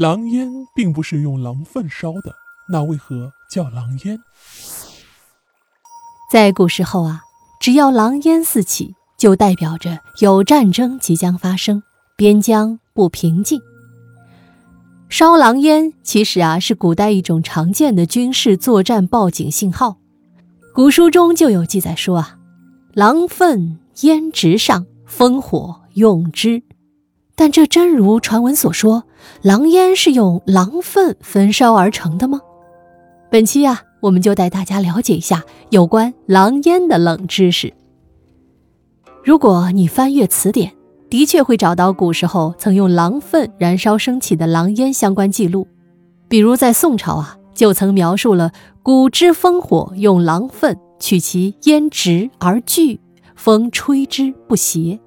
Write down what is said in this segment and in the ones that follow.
狼烟并不是用狼粪烧的，那为何叫狼烟？在古时候啊，只要狼烟四起，就代表着有战争即将发生，边疆不平静。烧狼烟其实啊是古代一种常见的军事作战报警信号。古书中就有记载说啊，狼粪烟直上，烽火用之。但这真如传闻所说，狼烟是用狼粪焚烧而成的吗？本期啊，我们就带大家了解一下有关狼烟的冷知识。如果你翻阅词典，的确会找到古时候曾用狼粪燃烧升起的狼烟相关记录，比如在宋朝啊，就曾描述了古之烽火用狼粪取其烟直而聚，风吹之不斜。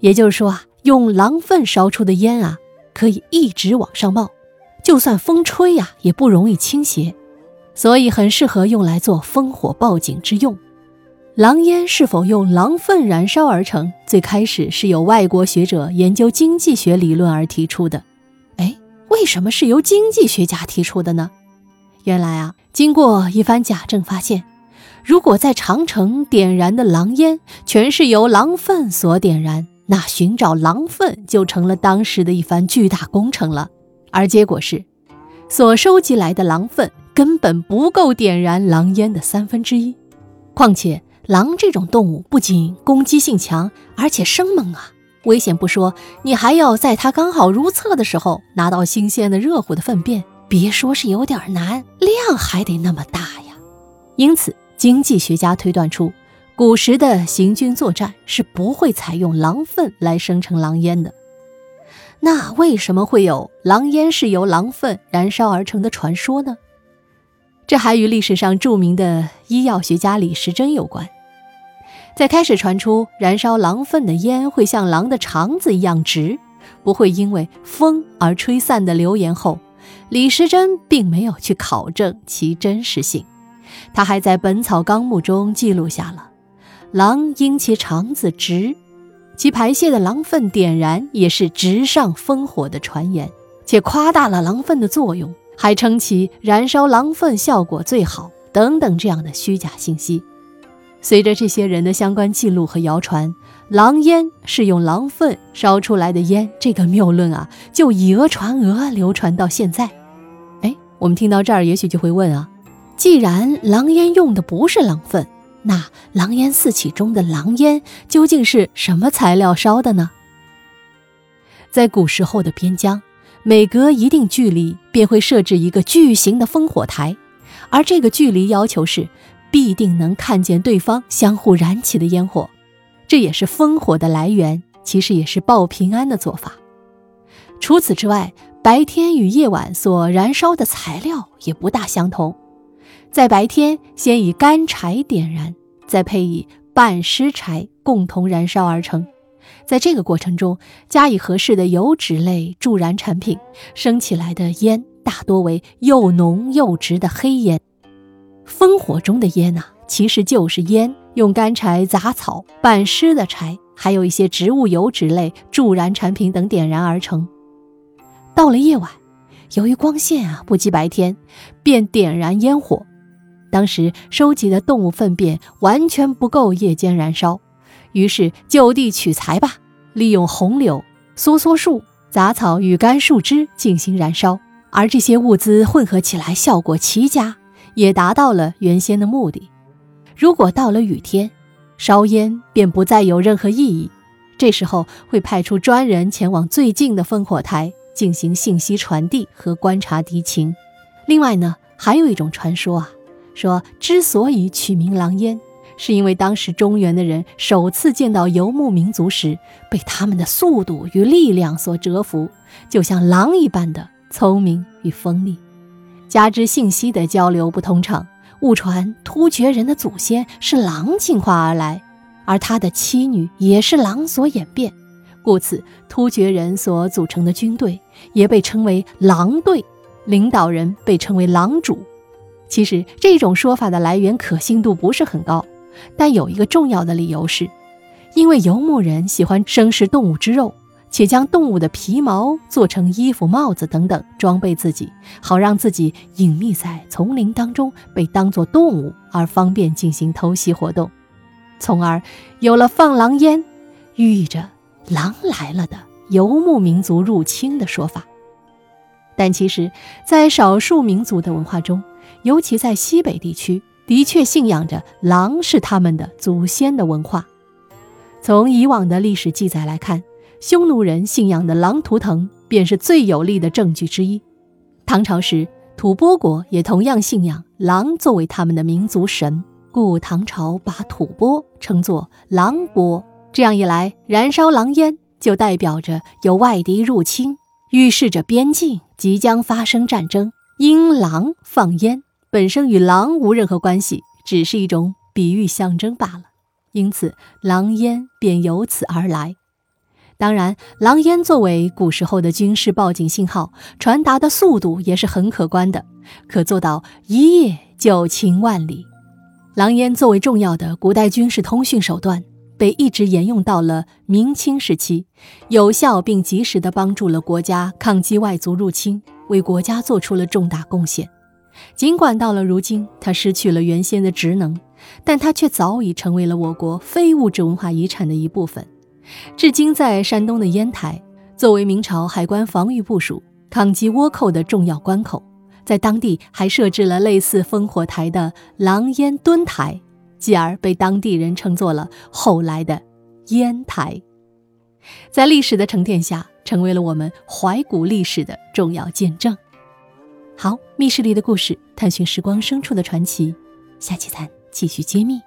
也就是说啊，用狼粪烧出的烟啊，可以一直往上冒，就算风吹呀，也不容易倾斜，所以很适合用来做烽火报警之用。狼烟是否用狼粪燃烧而成？最开始是由外国学者研究经济学理论而提出的。哎，为什么是由经济学家提出的呢？原来啊，经过一番假证，发现如果在长城点燃的狼烟全是由狼粪所点燃，那寻找狼粪就成了当时的一番巨大工程了。而结果是，所收集来的狼粪根本不够点燃狼烟的三分之一。况且，狼这种动物不仅攻击性强，而且生猛啊！危险不说，你还要在它刚好如厕的时候拿到新鲜的、热乎的粪便，别说是有点难，量还得那么大呀。因此，经济学家推断出，古时的行军作战是不会采用狼粪来生成狼烟的。那为什么会有狼烟是由狼粪燃烧而成的传说呢？这还与历史上著名的医药学家李时珍有关。在开始传出燃烧狼粪的烟会像狼的肠子一样直，不会因为风而吹散的流言后，李时珍并没有去考证其真实性。他还在《本草纲目》中记录下了狼因其肠子直，其排泄的狼粪点燃也是直上烽火的传言，且夸大了狼粪的作用。还称其燃烧狼粪效果最好等等这样的虚假信息。随着这些人的相关记录和谣传，狼烟是用狼粪烧出来的烟，这个谬论啊，就以讹传讹，流传到现在。哎，我们听到这儿，也许就会问啊，既然狼烟用的不是狼粪，那狼烟四起中的狼烟究竟是什么材料烧的呢？在古时候的边疆。每隔一定距离便会设置一个巨型的烽火台，而这个距离要求是必定能看见对方相互燃起的烟火，这也是烽火的来源，其实也是报平安的做法。除此之外，白天与夜晚所燃烧的材料也不大相同，在白天先以干柴点燃，再配以半湿柴共同燃烧而成。在这个过程中，加以合适的油脂类助燃产品，升起来的烟大多为又浓又直的黑烟。烽火中的烟呐，其实就是烟用干柴、杂草、半湿的柴，还有一些植物油脂类助燃产品等点燃而成。到了夜晚，由于光线啊不及白天，便点燃烟火。当时收集的动物粪便完全不够夜间燃烧。于是就地取材吧，利用红柳、梭梭树、杂草与干树枝进行燃烧，而这些物资混合起来效果奇佳，也达到了原先的目的。如果到了雨天，烧烟便不再有任何意义。这时候会派出专人前往最近的烽火台进行信息传递和观察敌情。另外呢，还有一种传说啊，说之所以取名狼烟。是因为当时中原的人首次见到游牧民族时，被他们的速度与力量所折服，就像狼一般的聪明与锋利。加之信息的交流不通畅，误传突厥人的祖先是狼进化而来，而他的妻女也是狼所演变，故此突厥人所组成的军队也被称为狼队，领导人被称为狼主。其实这种说法的来源可信度不是很高。但有一个重要的理由是，因为游牧人喜欢生食动物之肉，且将动物的皮毛做成衣服、帽子等等装备自己，好让自己隐秘在丛林当中，被当作动物而方便进行偷袭活动，从而有了放狼烟，寓意着狼来了的游牧民族入侵的说法。但其实，在少数民族的文化中，尤其在西北地区，的确信仰着狼是他们的祖先的文化。从以往的历史记载来看，匈奴人信仰的狼图腾便是最有力的证据之一。唐朝时，吐蕃国也同样信仰狼作为他们的民族神，故唐朝把吐蕃称作狼国。这样一来，燃烧狼烟就代表着有外敌入侵，预示着边境即将发生战争。因狼放烟本身与狼无任何关系，只是一种比喻象征罢了。因此，狼烟便由此而来。当然，狼烟作为古时候的军事报警信号，传达的速度也是很可观的，可做到一夜就擒万里。狼烟作为重要的古代军事通讯手段，被一直沿用到了明清时期，有效并及时地帮助了国家抗击外族入侵，为国家做出了重大贡献。尽管到了如今，它失去了原先的职能。但它却早已成为了我国非物质文化遗产的一部分。至今，在山东的烟台，作为明朝海关防御部署、抗击倭寇的重要关口，在当地还设置了类似烽火台的狼烟墩台，继而被当地人称作了后来的烟台。在历史的沉淀下，成为了我们怀古历史的重要见证。好，密室里的故事，探寻时光深处的传奇，下期咱。继续揭秘。